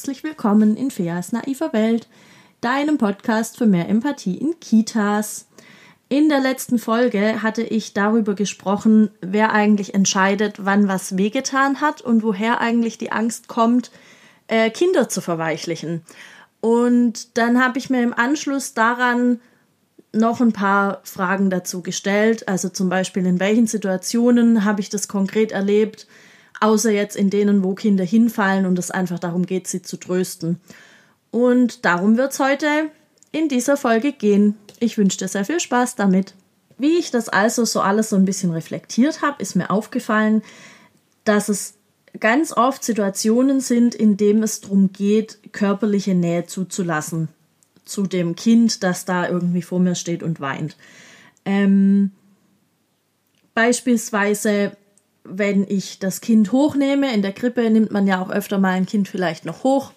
herzlich willkommen in Feas naiver Welt, deinem Podcast für mehr Empathie in Kitas. In der letzten Folge hatte ich darüber gesprochen, wer eigentlich entscheidet, wann was wehgetan hat und woher eigentlich die Angst kommt, äh, Kinder zu verweichlichen. Und dann habe ich mir im Anschluss daran noch ein paar Fragen dazu gestellt. Also zum Beispiel, in welchen Situationen habe ich das konkret erlebt, außer jetzt in denen, wo Kinder hinfallen und es einfach darum geht, sie zu trösten. Und darum wird es heute in dieser Folge gehen. Ich wünsche dir sehr viel Spaß damit. Wie ich das also so alles so ein bisschen reflektiert habe, ist mir aufgefallen, dass es ganz oft Situationen sind, in denen es darum geht, körperliche Nähe zuzulassen zu dem Kind, das da irgendwie vor mir steht und weint. Ähm, beispielsweise, wenn ich das Kind hochnehme, in der Krippe nimmt man ja auch öfter mal ein Kind vielleicht noch hoch.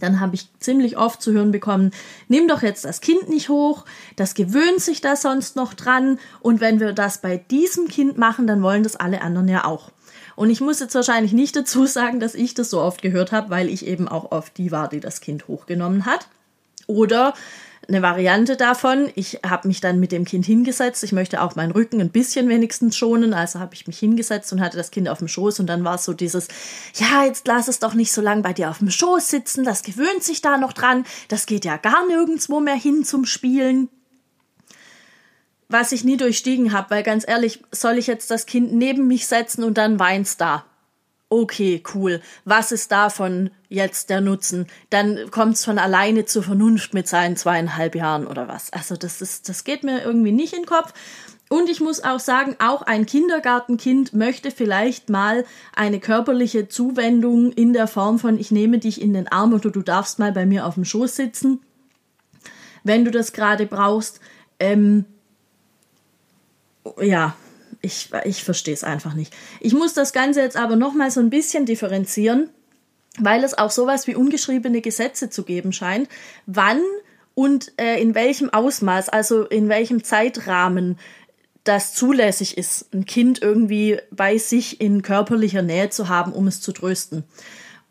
Dann habe ich ziemlich oft zu hören bekommen, nimm doch jetzt das Kind nicht hoch, das gewöhnt sich da sonst noch dran und wenn wir das bei diesem Kind machen, dann wollen das alle anderen ja auch. Und ich muss jetzt wahrscheinlich nicht dazu sagen, dass ich das so oft gehört habe, weil ich eben auch oft die war, die das Kind hochgenommen hat. Oder eine Variante davon, ich habe mich dann mit dem Kind hingesetzt, ich möchte auch meinen Rücken ein bisschen wenigstens schonen, also habe ich mich hingesetzt und hatte das Kind auf dem Schoß. Und dann war es so dieses, ja, jetzt lass es doch nicht so lange bei dir auf dem Schoß sitzen, das gewöhnt sich da noch dran, das geht ja gar nirgendwo mehr hin zum Spielen. Was ich nie durchstiegen habe, weil ganz ehrlich, soll ich jetzt das Kind neben mich setzen und dann weint's da? Okay, cool, was ist davon jetzt der Nutzen? Dann kommt es von alleine zur Vernunft mit seinen zweieinhalb Jahren oder was. Also das ist, das geht mir irgendwie nicht in den Kopf. Und ich muss auch sagen, auch ein Kindergartenkind möchte vielleicht mal eine körperliche Zuwendung in der Form von ich nehme dich in den Arm oder du darfst mal bei mir auf dem Schoß sitzen, wenn du das gerade brauchst. Ähm, ja, ich, ich verstehe es einfach nicht. Ich muss das Ganze jetzt aber nochmal so ein bisschen differenzieren, weil es auch sowas wie ungeschriebene Gesetze zu geben scheint, wann und äh, in welchem Ausmaß, also in welchem Zeitrahmen das zulässig ist, ein Kind irgendwie bei sich in körperlicher Nähe zu haben, um es zu trösten.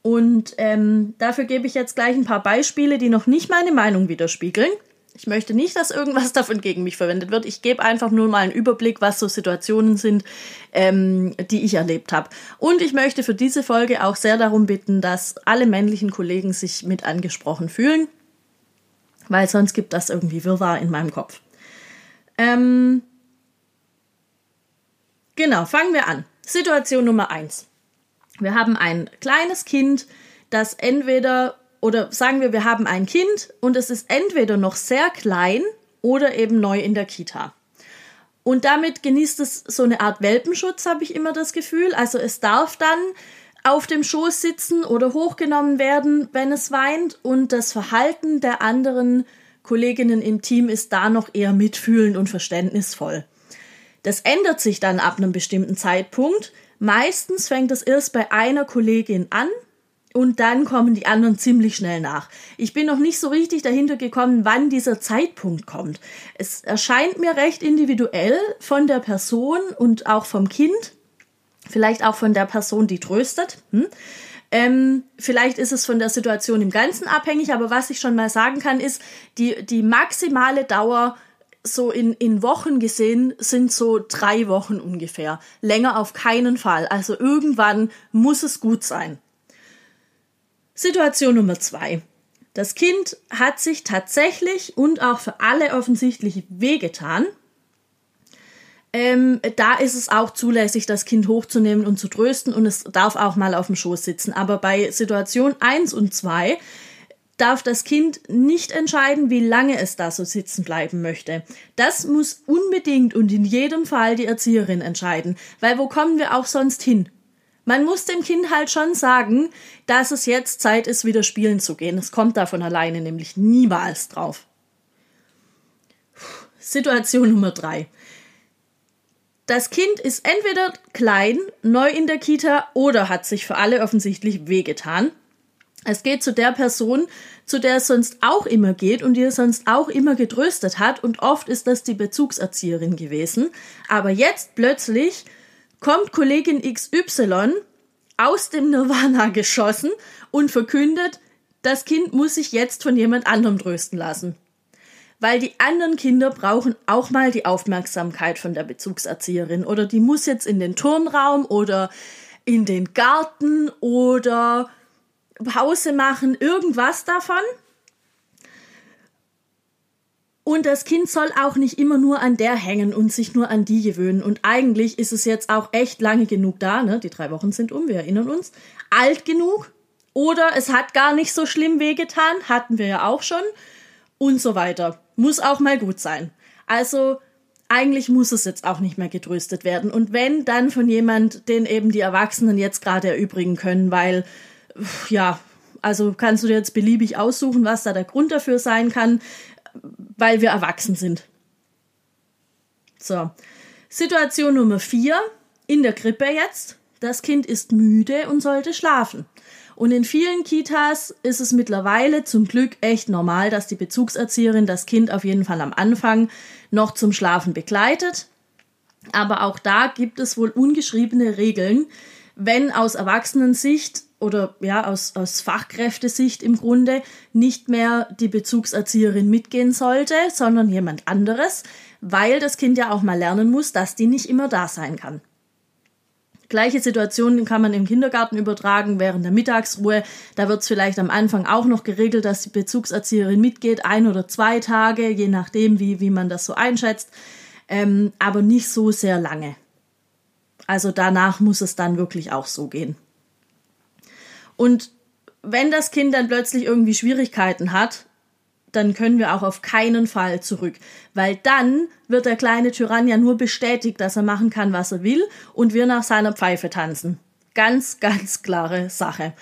Und ähm, dafür gebe ich jetzt gleich ein paar Beispiele, die noch nicht meine Meinung widerspiegeln. Ich möchte nicht, dass irgendwas davon gegen mich verwendet wird. Ich gebe einfach nur mal einen Überblick, was so Situationen sind, ähm, die ich erlebt habe. Und ich möchte für diese Folge auch sehr darum bitten, dass alle männlichen Kollegen sich mit angesprochen fühlen, weil sonst gibt das irgendwie Wirrwarr in meinem Kopf. Ähm, genau, fangen wir an. Situation Nummer eins. Wir haben ein kleines Kind, das entweder oder sagen wir, wir haben ein Kind und es ist entweder noch sehr klein oder eben neu in der Kita. Und damit genießt es so eine Art Welpenschutz, habe ich immer das Gefühl. Also es darf dann auf dem Schoß sitzen oder hochgenommen werden, wenn es weint. Und das Verhalten der anderen Kolleginnen im Team ist da noch eher mitfühlend und verständnisvoll. Das ändert sich dann ab einem bestimmten Zeitpunkt. Meistens fängt es erst bei einer Kollegin an und dann kommen die anderen ziemlich schnell nach. Ich bin noch nicht so richtig dahinter gekommen, wann dieser Zeitpunkt kommt. Es erscheint mir recht individuell von der Person und auch vom Kind, vielleicht auch von der Person, die tröstet. Hm? Ähm, vielleicht ist es von der Situation im Ganzen abhängig, aber was ich schon mal sagen kann, ist, die, die maximale Dauer so in, in Wochen gesehen sind so drei Wochen ungefähr. Länger auf keinen Fall. Also irgendwann muss es gut sein. Situation Nummer zwei. Das Kind hat sich tatsächlich und auch für alle offensichtlich wehgetan. Ähm, da ist es auch zulässig, das Kind hochzunehmen und zu trösten und es darf auch mal auf dem Schoß sitzen. Aber bei Situation 1 und 2 darf das Kind nicht entscheiden, wie lange es da so sitzen bleiben möchte. Das muss unbedingt und in jedem Fall die Erzieherin entscheiden, weil wo kommen wir auch sonst hin? Man muss dem Kind halt schon sagen, dass es jetzt Zeit ist, wieder spielen zu gehen. Es kommt da von alleine nämlich niemals drauf. Situation Nummer drei. Das Kind ist entweder klein, neu in der Kita oder hat sich für alle offensichtlich wehgetan. Es geht zu der Person, zu der es sonst auch immer geht und die es sonst auch immer getröstet hat und oft ist das die Bezugserzieherin gewesen. Aber jetzt plötzlich kommt Kollegin XY aus dem Nirvana geschossen und verkündet, das Kind muss sich jetzt von jemand anderem trösten lassen. Weil die anderen Kinder brauchen auch mal die Aufmerksamkeit von der Bezugserzieherin oder die muss jetzt in den Turnraum oder in den Garten oder Pause machen, irgendwas davon. Und das Kind soll auch nicht immer nur an der hängen und sich nur an die gewöhnen. Und eigentlich ist es jetzt auch echt lange genug da, ne? Die drei Wochen sind um, wir erinnern uns. Alt genug. Oder es hat gar nicht so schlimm wehgetan, hatten wir ja auch schon. Und so weiter. Muss auch mal gut sein. Also, eigentlich muss es jetzt auch nicht mehr getröstet werden. Und wenn, dann von jemand, den eben die Erwachsenen jetzt gerade erübrigen können, weil, ja, also kannst du dir jetzt beliebig aussuchen, was da der Grund dafür sein kann weil wir erwachsen sind. So. Situation Nummer vier. In der Krippe jetzt. Das Kind ist müde und sollte schlafen. Und in vielen Kitas ist es mittlerweile zum Glück echt normal, dass die Bezugserzieherin das Kind auf jeden Fall am Anfang noch zum Schlafen begleitet. Aber auch da gibt es wohl ungeschriebene Regeln, wenn aus Erwachsenensicht oder ja, aus, aus Fachkräftesicht im Grunde nicht mehr die Bezugserzieherin mitgehen sollte, sondern jemand anderes, weil das Kind ja auch mal lernen muss, dass die nicht immer da sein kann. Gleiche Situation kann man im Kindergarten übertragen während der Mittagsruhe. Da wird es vielleicht am Anfang auch noch geregelt, dass die Bezugserzieherin mitgeht, ein oder zwei Tage, je nachdem, wie, wie man das so einschätzt, ähm, aber nicht so sehr lange. Also danach muss es dann wirklich auch so gehen. Und wenn das Kind dann plötzlich irgendwie Schwierigkeiten hat, dann können wir auch auf keinen Fall zurück, weil dann wird der kleine Tyrann ja nur bestätigt, dass er machen kann, was er will und wir nach seiner Pfeife tanzen. Ganz, ganz klare Sache.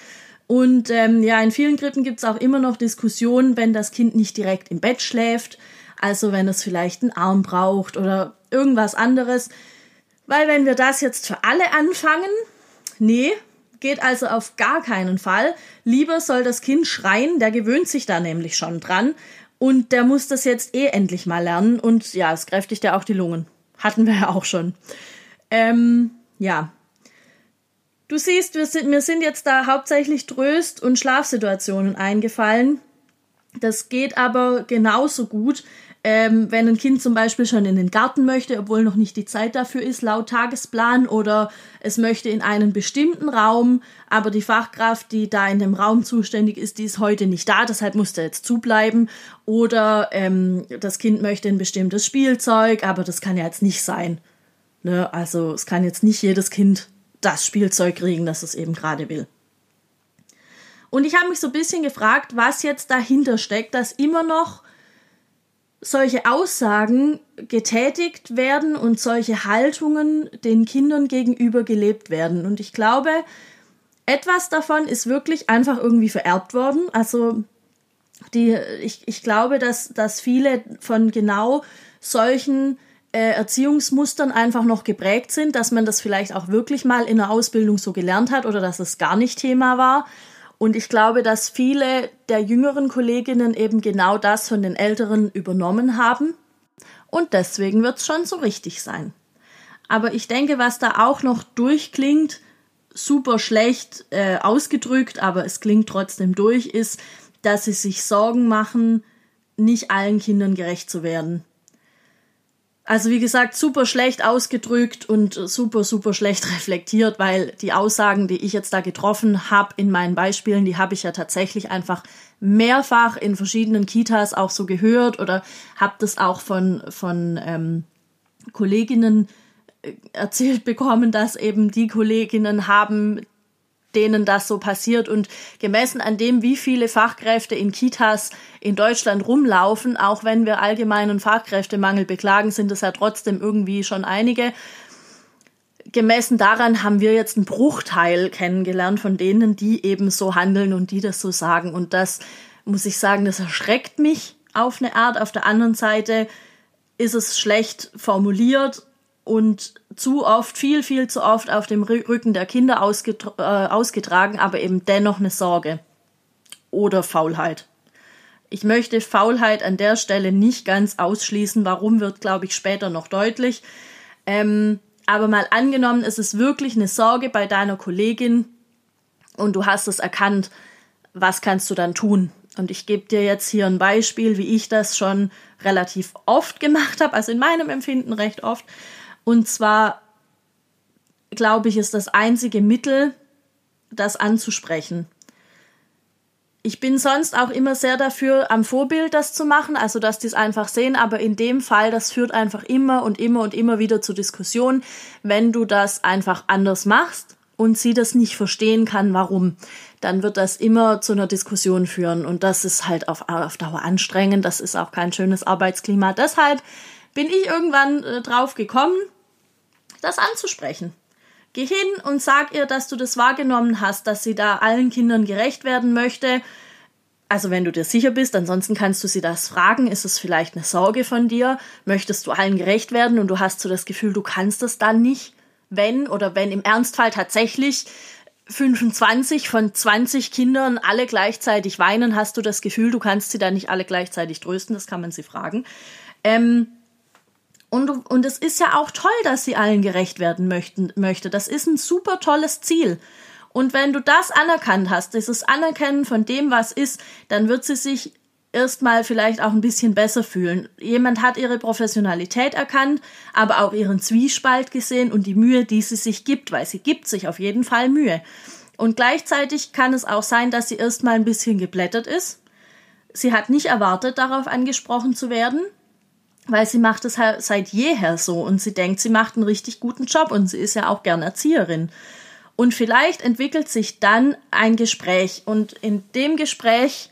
Und ähm, ja, in vielen Krippen gibt es auch immer noch Diskussionen, wenn das Kind nicht direkt im Bett schläft, also wenn es vielleicht einen Arm braucht oder irgendwas anderes. Weil wenn wir das jetzt für alle anfangen, nee, geht also auf gar keinen Fall. Lieber soll das Kind schreien, der gewöhnt sich da nämlich schon dran und der muss das jetzt eh endlich mal lernen und ja, es kräftigt ja auch die Lungen. Hatten wir ja auch schon. Ähm, ja. Du siehst, wir sind, mir sind jetzt da hauptsächlich Tröst- und Schlafsituationen eingefallen. Das geht aber genauso gut, ähm, wenn ein Kind zum Beispiel schon in den Garten möchte, obwohl noch nicht die Zeit dafür ist, laut Tagesplan, oder es möchte in einen bestimmten Raum, aber die Fachkraft, die da in dem Raum zuständig ist, die ist heute nicht da, deshalb muss der jetzt zubleiben. Oder ähm, das Kind möchte ein bestimmtes Spielzeug, aber das kann ja jetzt nicht sein. Ne? Also es kann jetzt nicht jedes Kind das Spielzeug kriegen, das es eben gerade will. Und ich habe mich so ein bisschen gefragt, was jetzt dahinter steckt, dass immer noch solche Aussagen getätigt werden und solche Haltungen den Kindern gegenüber gelebt werden. Und ich glaube, etwas davon ist wirklich einfach irgendwie vererbt worden. Also die, ich, ich glaube, dass, dass viele von genau solchen äh, Erziehungsmustern einfach noch geprägt sind, dass man das vielleicht auch wirklich mal in der Ausbildung so gelernt hat oder dass es gar nicht Thema war. Und ich glaube, dass viele der jüngeren Kolleginnen eben genau das von den älteren übernommen haben. Und deswegen wird es schon so richtig sein. Aber ich denke, was da auch noch durchklingt, super schlecht äh, ausgedrückt, aber es klingt trotzdem durch, ist, dass sie sich Sorgen machen, nicht allen Kindern gerecht zu werden. Also wie gesagt, super schlecht ausgedrückt und super, super schlecht reflektiert, weil die Aussagen, die ich jetzt da getroffen habe in meinen Beispielen, die habe ich ja tatsächlich einfach mehrfach in verschiedenen Kitas auch so gehört oder habe das auch von, von ähm, Kolleginnen äh, erzählt bekommen, dass eben die Kolleginnen haben denen das so passiert und gemessen an dem, wie viele Fachkräfte in Kitas in Deutschland rumlaufen, auch wenn wir allgemeinen Fachkräftemangel beklagen, sind es ja trotzdem irgendwie schon einige. Gemessen daran haben wir jetzt einen Bruchteil kennengelernt von denen, die eben so handeln und die das so sagen. Und das muss ich sagen, das erschreckt mich auf eine Art. Auf der anderen Seite ist es schlecht formuliert und zu oft, viel, viel zu oft auf dem Rücken der Kinder ausgetra äh, ausgetragen, aber eben dennoch eine Sorge oder Faulheit. Ich möchte Faulheit an der Stelle nicht ganz ausschließen. Warum wird, glaube ich, später noch deutlich. Ähm, aber mal angenommen, es ist wirklich eine Sorge bei deiner Kollegin und du hast es erkannt. was kannst du dann tun? Und ich gebe dir jetzt hier ein Beispiel, wie ich das schon relativ oft gemacht habe, also in meinem Empfinden recht oft. Und zwar glaube ich, ist das einzige Mittel, das anzusprechen. Ich bin sonst auch immer sehr dafür, am Vorbild das zu machen, also dass die es einfach sehen, aber in dem Fall, das führt einfach immer und immer und immer wieder zur Diskussion, wenn du das einfach anders machst und sie das nicht verstehen kann, warum, dann wird das immer zu einer Diskussion führen und das ist halt auf, auf Dauer anstrengend, das ist auch kein schönes Arbeitsklima. Deshalb bin ich irgendwann äh, drauf gekommen, das anzusprechen. Geh hin und sag ihr, dass du das wahrgenommen hast, dass sie da allen Kindern gerecht werden möchte. Also wenn du dir sicher bist, ansonsten kannst du sie das fragen. Ist es vielleicht eine Sorge von dir? Möchtest du allen gerecht werden und du hast so das Gefühl, du kannst es dann nicht? Wenn oder wenn im Ernstfall tatsächlich 25 von 20 Kindern alle gleichzeitig weinen, hast du das Gefühl, du kannst sie dann nicht alle gleichzeitig trösten? Das kann man sie fragen. Ähm, und, und es ist ja auch toll, dass sie allen gerecht werden möchten, möchte. Das ist ein super tolles Ziel. Und wenn du das anerkannt hast, dieses Anerkennen von dem, was ist, dann wird sie sich erstmal vielleicht auch ein bisschen besser fühlen. Jemand hat ihre Professionalität erkannt, aber auch ihren Zwiespalt gesehen und die Mühe, die sie sich gibt, weil sie gibt sich auf jeden Fall Mühe. Und gleichzeitig kann es auch sein, dass sie erstmal ein bisschen geblättert ist. Sie hat nicht erwartet, darauf angesprochen zu werden weil sie macht es halt seit jeher so und sie denkt, sie macht einen richtig guten Job und sie ist ja auch gern Erzieherin. Und vielleicht entwickelt sich dann ein Gespräch und in dem Gespräch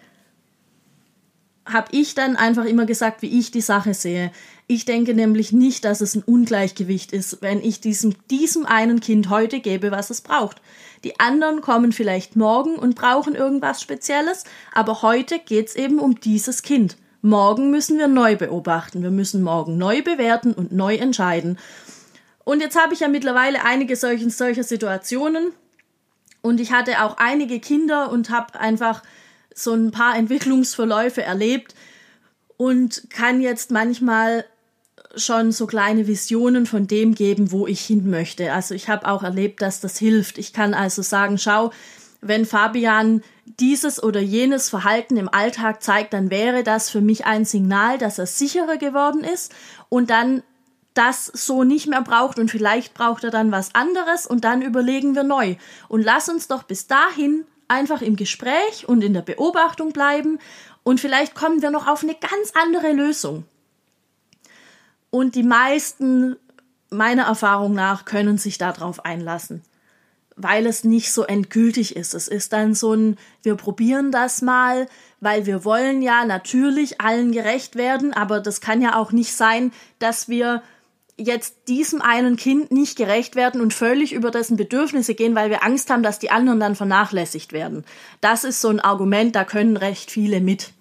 habe ich dann einfach immer gesagt, wie ich die Sache sehe. Ich denke nämlich nicht, dass es ein Ungleichgewicht ist, wenn ich diesem, diesem einen Kind heute gebe, was es braucht. Die anderen kommen vielleicht morgen und brauchen irgendwas Spezielles, aber heute geht es eben um dieses Kind. Morgen müssen wir neu beobachten. Wir müssen morgen neu bewerten und neu entscheiden. Und jetzt habe ich ja mittlerweile einige solchen, solcher Situationen. Und ich hatte auch einige Kinder und habe einfach so ein paar Entwicklungsverläufe erlebt und kann jetzt manchmal schon so kleine Visionen von dem geben, wo ich hin möchte. Also ich habe auch erlebt, dass das hilft. Ich kann also sagen, schau, wenn Fabian dieses oder jenes Verhalten im Alltag zeigt, dann wäre das für mich ein Signal, dass er sicherer geworden ist und dann das so nicht mehr braucht und vielleicht braucht er dann was anderes und dann überlegen wir neu. Und lass uns doch bis dahin einfach im Gespräch und in der Beobachtung bleiben und vielleicht kommen wir noch auf eine ganz andere Lösung. Und die meisten meiner Erfahrung nach können sich darauf einlassen weil es nicht so endgültig ist. Es ist dann so ein, wir probieren das mal, weil wir wollen ja natürlich allen gerecht werden, aber das kann ja auch nicht sein, dass wir jetzt diesem einen Kind nicht gerecht werden und völlig über dessen Bedürfnisse gehen, weil wir Angst haben, dass die anderen dann vernachlässigt werden. Das ist so ein Argument, da können recht viele mit.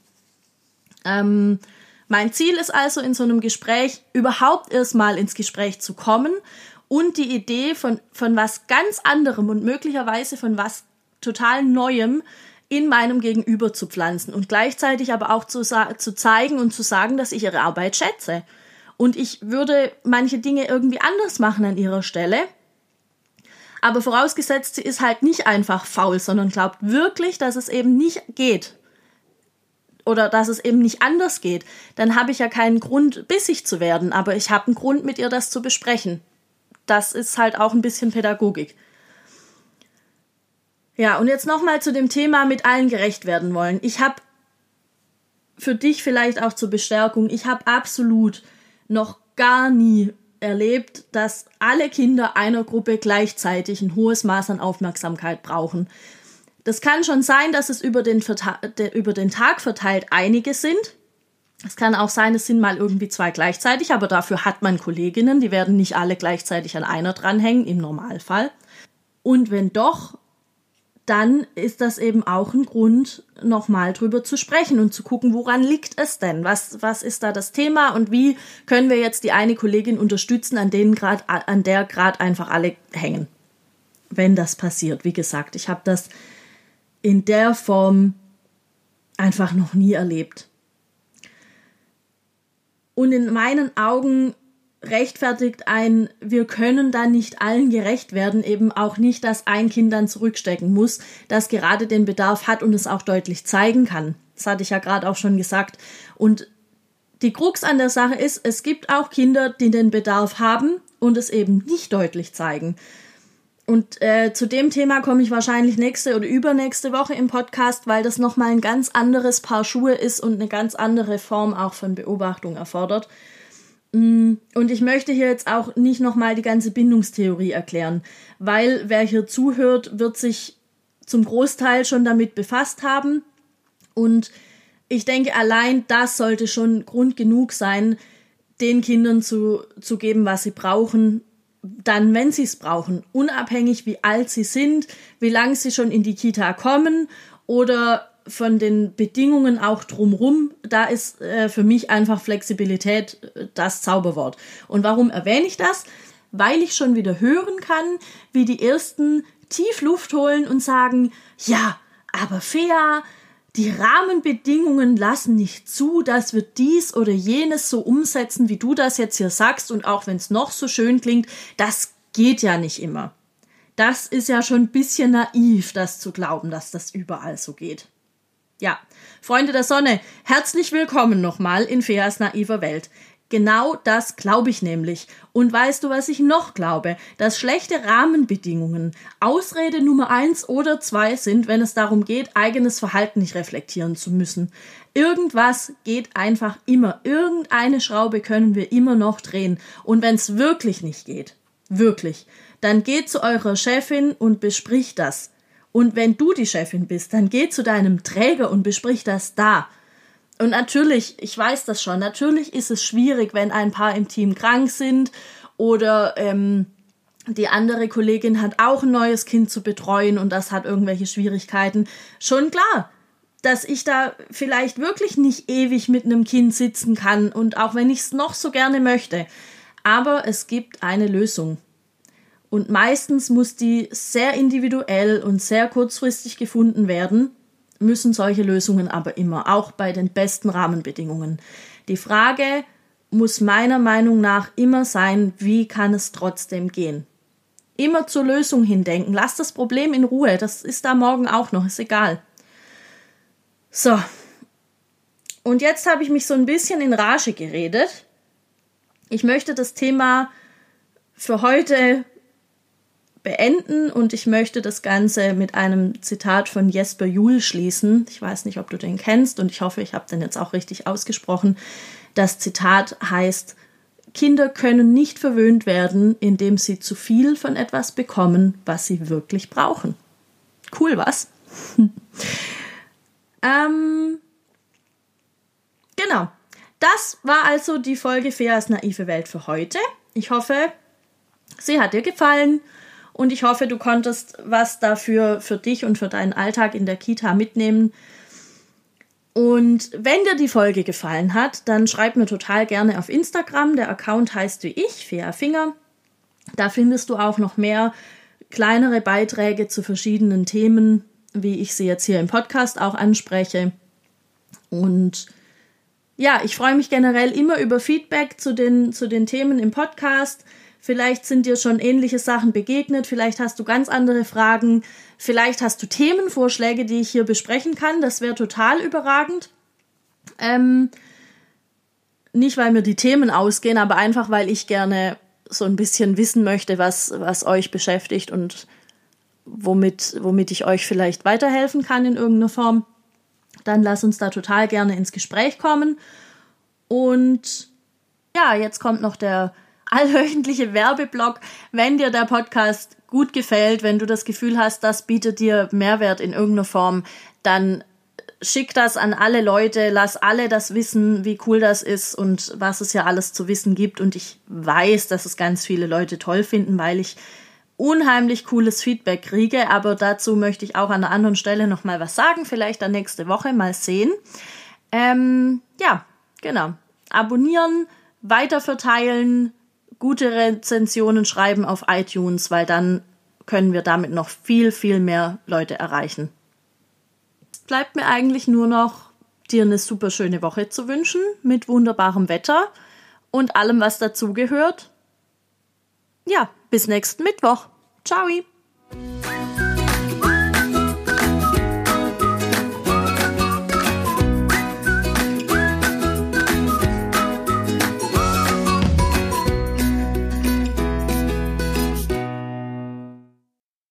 Ähm, mein Ziel ist also in so einem Gespräch überhaupt erstmal ins Gespräch zu kommen und die Idee von, von was ganz anderem und möglicherweise von was total Neuem in meinem Gegenüber zu pflanzen und gleichzeitig aber auch zu, zu zeigen und zu sagen, dass ich ihre Arbeit schätze. Und ich würde manche Dinge irgendwie anders machen an ihrer Stelle. Aber vorausgesetzt, sie ist halt nicht einfach faul, sondern glaubt wirklich, dass es eben nicht geht. Oder dass es eben nicht anders geht. Dann habe ich ja keinen Grund, bissig zu werden, aber ich habe einen Grund, mit ihr das zu besprechen das ist halt auch ein bisschen Pädagogik. Ja, und jetzt nochmal zu dem Thema mit allen gerecht werden wollen. Ich habe für dich vielleicht auch zur Bestärkung, ich habe absolut noch gar nie erlebt, dass alle Kinder einer Gruppe gleichzeitig ein hohes Maß an Aufmerksamkeit brauchen. Das kann schon sein, dass es über den, über den Tag verteilt einige sind, es kann auch sein, es sind mal irgendwie zwei gleichzeitig, aber dafür hat man Kolleginnen, die werden nicht alle gleichzeitig an einer dranhängen, im Normalfall. Und wenn doch, dann ist das eben auch ein Grund, nochmal drüber zu sprechen und zu gucken, woran liegt es denn? Was, was ist da das Thema und wie können wir jetzt die eine Kollegin unterstützen, an, denen grad, an der gerade einfach alle hängen? Wenn das passiert. Wie gesagt, ich habe das in der Form einfach noch nie erlebt. Und in meinen Augen rechtfertigt ein, wir können da nicht allen gerecht werden, eben auch nicht, dass ein Kind dann zurückstecken muss, das gerade den Bedarf hat und es auch deutlich zeigen kann. Das hatte ich ja gerade auch schon gesagt. Und die Krux an der Sache ist, es gibt auch Kinder, die den Bedarf haben und es eben nicht deutlich zeigen. Und äh, zu dem Thema komme ich wahrscheinlich nächste oder übernächste Woche im Podcast, weil das nochmal ein ganz anderes Paar Schuhe ist und eine ganz andere Form auch von Beobachtung erfordert. Mm, und ich möchte hier jetzt auch nicht nochmal die ganze Bindungstheorie erklären, weil wer hier zuhört, wird sich zum Großteil schon damit befasst haben. Und ich denke, allein das sollte schon Grund genug sein, den Kindern zu, zu geben, was sie brauchen, dann, wenn sie es brauchen, unabhängig wie alt sie sind, wie lange sie schon in die Kita kommen oder von den Bedingungen auch drumrum, da ist äh, für mich einfach Flexibilität äh, das Zauberwort. Und warum erwähne ich das? Weil ich schon wieder hören kann, wie die ersten tief Luft holen und sagen, ja, aber Fea, die Rahmenbedingungen lassen nicht zu, dass wir dies oder jenes so umsetzen, wie du das jetzt hier sagst, und auch wenn es noch so schön klingt, das geht ja nicht immer. Das ist ja schon ein bisschen naiv, das zu glauben, dass das überall so geht. Ja, Freunde der Sonne, herzlich willkommen nochmal in Feas naiver Welt. Genau das glaube ich nämlich. Und weißt du, was ich noch glaube? Dass schlechte Rahmenbedingungen Ausrede Nummer eins oder zwei sind, wenn es darum geht, eigenes Verhalten nicht reflektieren zu müssen. Irgendwas geht einfach immer. Irgendeine Schraube können wir immer noch drehen. Und wenn es wirklich nicht geht, wirklich, dann geht zu eurer Chefin und bespricht das. Und wenn du die Chefin bist, dann geh zu deinem Träger und besprich das da. Und natürlich, ich weiß das schon, natürlich ist es schwierig, wenn ein paar im Team krank sind oder ähm, die andere Kollegin hat auch ein neues Kind zu betreuen und das hat irgendwelche Schwierigkeiten. Schon klar, dass ich da vielleicht wirklich nicht ewig mit einem Kind sitzen kann und auch wenn ich es noch so gerne möchte. Aber es gibt eine Lösung. Und meistens muss die sehr individuell und sehr kurzfristig gefunden werden, müssen solche Lösungen aber immer, auch bei den besten Rahmenbedingungen. Die Frage muss meiner Meinung nach immer sein, wie kann es trotzdem gehen? Immer zur Lösung hindenken. Lass das Problem in Ruhe. Das ist da morgen auch noch. Ist egal. So. Und jetzt habe ich mich so ein bisschen in Rage geredet. Ich möchte das Thema für heute beenden und ich möchte das Ganze mit einem Zitat von Jesper Juhl schließen. Ich weiß nicht, ob du den kennst und ich hoffe, ich habe den jetzt auch richtig ausgesprochen. Das Zitat heißt, Kinder können nicht verwöhnt werden, indem sie zu viel von etwas bekommen, was sie wirklich brauchen. Cool, was? ähm, genau. Das war also die Folge Feas naive Welt für heute. Ich hoffe, sie hat dir gefallen und ich hoffe, du konntest was dafür für dich und für deinen Alltag in der Kita mitnehmen. Und wenn dir die Folge gefallen hat, dann schreib mir total gerne auf Instagram. Der Account heißt wie ich, Fea Finger. Da findest du auch noch mehr kleinere Beiträge zu verschiedenen Themen, wie ich sie jetzt hier im Podcast auch anspreche. Und ja, ich freue mich generell immer über Feedback zu den, zu den Themen im Podcast. Vielleicht sind dir schon ähnliche Sachen begegnet, vielleicht hast du ganz andere Fragen, vielleicht hast du Themenvorschläge, die ich hier besprechen kann. Das wäre total überragend. Ähm, nicht, weil mir die Themen ausgehen, aber einfach, weil ich gerne so ein bisschen wissen möchte, was, was euch beschäftigt und womit, womit ich euch vielleicht weiterhelfen kann in irgendeiner Form. Dann lass uns da total gerne ins Gespräch kommen. Und ja, jetzt kommt noch der allwöchentliche Werbeblock. Wenn dir der Podcast gut gefällt, wenn du das Gefühl hast, das bietet dir Mehrwert in irgendeiner Form, dann schick das an alle Leute, lass alle das wissen, wie cool das ist und was es ja alles zu wissen gibt. Und ich weiß, dass es ganz viele Leute toll finden, weil ich unheimlich cooles Feedback kriege. Aber dazu möchte ich auch an einer anderen Stelle nochmal was sagen. Vielleicht dann nächste Woche mal sehen. Ähm, ja, genau. Abonnieren, weiterverteilen, gute Rezensionen schreiben auf iTunes, weil dann können wir damit noch viel, viel mehr Leute erreichen. Bleibt mir eigentlich nur noch, dir eine super schöne Woche zu wünschen mit wunderbarem Wetter und allem, was dazugehört. Ja, bis nächsten Mittwoch. Ciao.